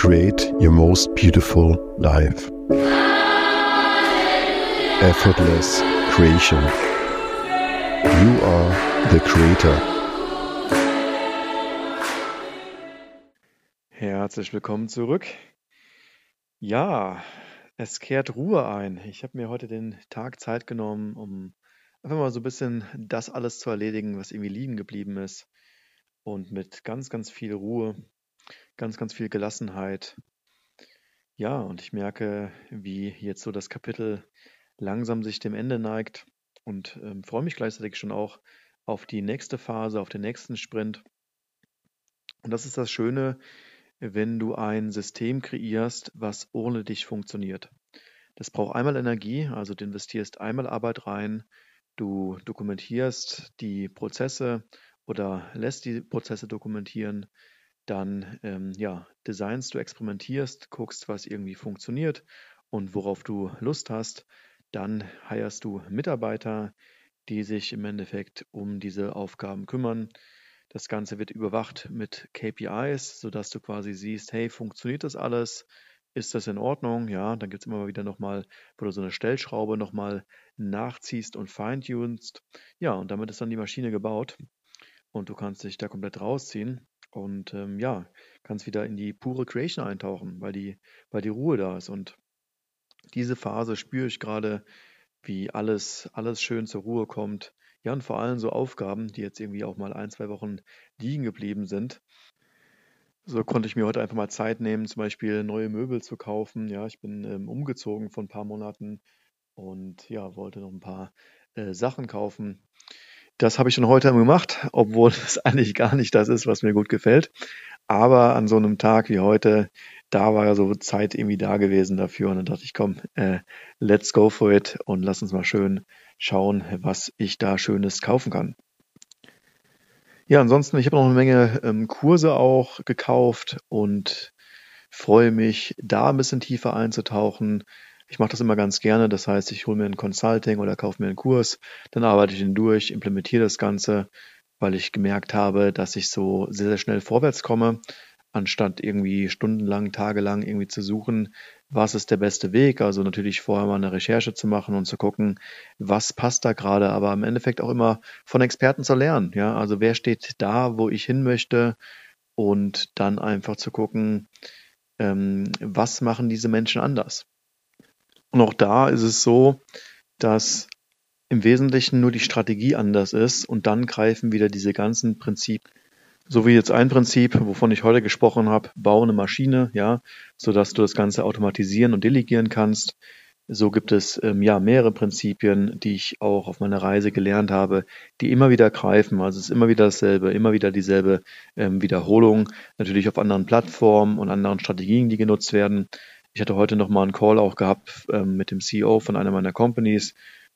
create your most beautiful life. Effortless creation. You are the creator. Herzlich willkommen zurück. Ja, es kehrt Ruhe ein. Ich habe mir heute den Tag Zeit genommen, um einfach mal so ein bisschen das alles zu erledigen, was irgendwie liegen geblieben ist. Und mit ganz, ganz viel Ruhe, ganz, ganz viel Gelassenheit. Ja, und ich merke, wie jetzt so das Kapitel langsam sich dem Ende neigt und ähm, freue mich gleichzeitig schon auch auf die nächste Phase, auf den nächsten Sprint. Und das ist das Schöne, wenn du ein System kreierst, was ohne dich funktioniert. Das braucht einmal Energie, also du investierst einmal Arbeit rein, du dokumentierst die Prozesse oder lässt die Prozesse dokumentieren, dann ähm, ja, designst du, experimentierst, guckst, was irgendwie funktioniert und worauf du Lust hast. Dann heierst du Mitarbeiter, die sich im Endeffekt um diese Aufgaben kümmern. Das Ganze wird überwacht mit KPIs, sodass du quasi siehst, hey, funktioniert das alles? Ist das in Ordnung? Ja, dann gibt es immer wieder nochmal, wo du so eine Stellschraube nochmal nachziehst und feintunst. Ja, und damit ist dann die Maschine gebaut und du kannst dich da komplett rausziehen und ähm, ja, kannst wieder in die pure Creation eintauchen, weil die, weil die Ruhe da ist. Und diese Phase spüre ich gerade, wie alles, alles schön zur Ruhe kommt. Ja, und vor allem so Aufgaben, die jetzt irgendwie auch mal ein, zwei Wochen liegen geblieben sind. So konnte ich mir heute einfach mal Zeit nehmen, zum Beispiel neue Möbel zu kaufen. Ja, ich bin ähm, umgezogen vor ein paar Monaten und ja, wollte noch ein paar äh, Sachen kaufen. Das habe ich schon heute gemacht, obwohl es eigentlich gar nicht das ist, was mir gut gefällt. Aber an so einem Tag wie heute, da war ja so Zeit irgendwie da gewesen dafür. Und dann dachte ich, komm, äh, let's go for it und lass uns mal schön schauen, was ich da Schönes kaufen kann. Ja, ansonsten, ich habe noch eine Menge ähm, Kurse auch gekauft und freue mich, da ein bisschen tiefer einzutauchen. Ich mache das immer ganz gerne. Das heißt, ich hole mir ein Consulting oder kaufe mir einen Kurs, dann arbeite ich ihn durch, implementiere das Ganze, weil ich gemerkt habe, dass ich so sehr, sehr schnell vorwärts komme, anstatt irgendwie stundenlang, tagelang irgendwie zu suchen, was ist der beste Weg. Also natürlich vorher mal eine Recherche zu machen und zu gucken, was passt da gerade, aber im Endeffekt auch immer von Experten zu lernen. Ja, also wer steht da, wo ich hin möchte und dann einfach zu gucken, ähm, was machen diese Menschen anders. Und auch da ist es so, dass im Wesentlichen nur die Strategie anders ist und dann greifen wieder diese ganzen Prinzipien. So wie jetzt ein Prinzip, wovon ich heute gesprochen habe, baue eine Maschine, ja, sodass du das Ganze automatisieren und delegieren kannst. So gibt es ähm, ja mehrere Prinzipien, die ich auch auf meiner Reise gelernt habe, die immer wieder greifen. Also es ist immer wieder dasselbe, immer wieder dieselbe ähm, Wiederholung, natürlich auf anderen Plattformen und anderen Strategien, die genutzt werden. Ich hatte heute noch mal einen Call auch gehabt ähm, mit dem CEO von einer meiner Companies.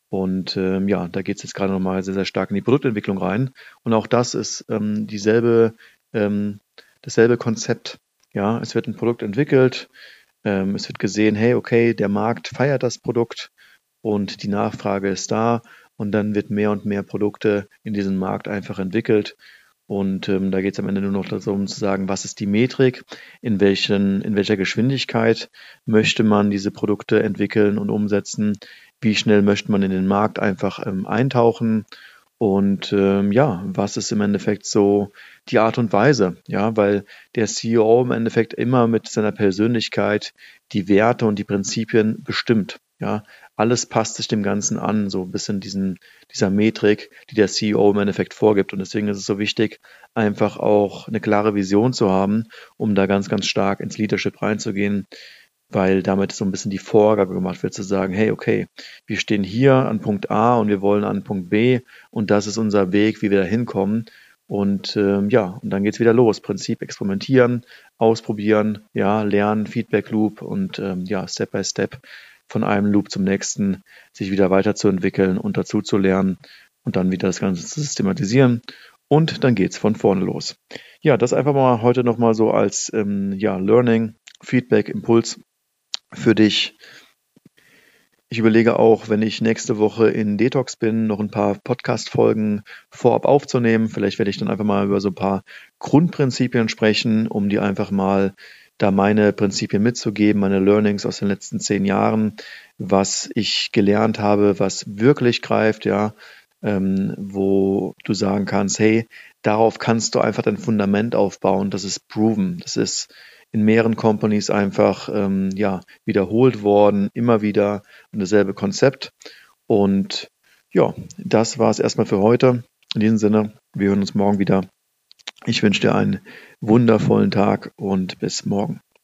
Und ähm, ja, da geht es jetzt gerade noch mal sehr, sehr stark in die Produktentwicklung rein. Und auch das ist ähm, dieselbe, ähm, dasselbe Konzept. Ja, es wird ein Produkt entwickelt, ähm, es wird gesehen, hey, okay, der Markt feiert das Produkt und die Nachfrage ist da. Und dann wird mehr und mehr Produkte in diesen Markt einfach entwickelt. Und ähm, da geht es am Ende nur noch darum zu sagen, was ist die Metrik, in, welchen, in welcher Geschwindigkeit möchte man diese Produkte entwickeln und umsetzen, wie schnell möchte man in den Markt einfach ähm, eintauchen? Und ähm, ja, was ist im Endeffekt so die Art und Weise, ja, weil der CEO im Endeffekt immer mit seiner Persönlichkeit die Werte und die Prinzipien bestimmt. Ja, alles passt sich dem Ganzen an, so ein bisschen diesen, dieser Metrik, die der CEO im Endeffekt vorgibt. Und deswegen ist es so wichtig, einfach auch eine klare Vision zu haben, um da ganz, ganz stark ins Leadership reinzugehen, weil damit so ein bisschen die Vorgabe gemacht wird, zu sagen, hey, okay, wir stehen hier an Punkt A und wir wollen an Punkt B und das ist unser Weg, wie wir da hinkommen. Und ähm, ja, und dann geht's wieder los. Prinzip experimentieren, ausprobieren, ja, lernen, Feedback Loop und ähm, ja, Step by Step von einem Loop zum nächsten sich wieder weiterzuentwickeln und dazu zu lernen und dann wieder das Ganze zu systematisieren. Und dann geht's von vorne los. Ja, das einfach mal heute nochmal so als ähm, ja, Learning, Feedback, Impuls für dich. Ich überlege auch, wenn ich nächste Woche in Detox bin, noch ein paar Podcast-Folgen vorab aufzunehmen. Vielleicht werde ich dann einfach mal über so ein paar Grundprinzipien sprechen, um die einfach mal da meine Prinzipien mitzugeben, meine Learnings aus den letzten zehn Jahren, was ich gelernt habe, was wirklich greift, ja, ähm, wo du sagen kannst, hey, darauf kannst du einfach dein Fundament aufbauen. Das ist proven. Das ist in mehreren Companies einfach ähm, ja, wiederholt worden, immer wieder dasselbe Konzept. Und ja, das war es erstmal für heute. In diesem Sinne, wir hören uns morgen wieder. Ich wünsche dir einen wundervollen Tag und bis morgen.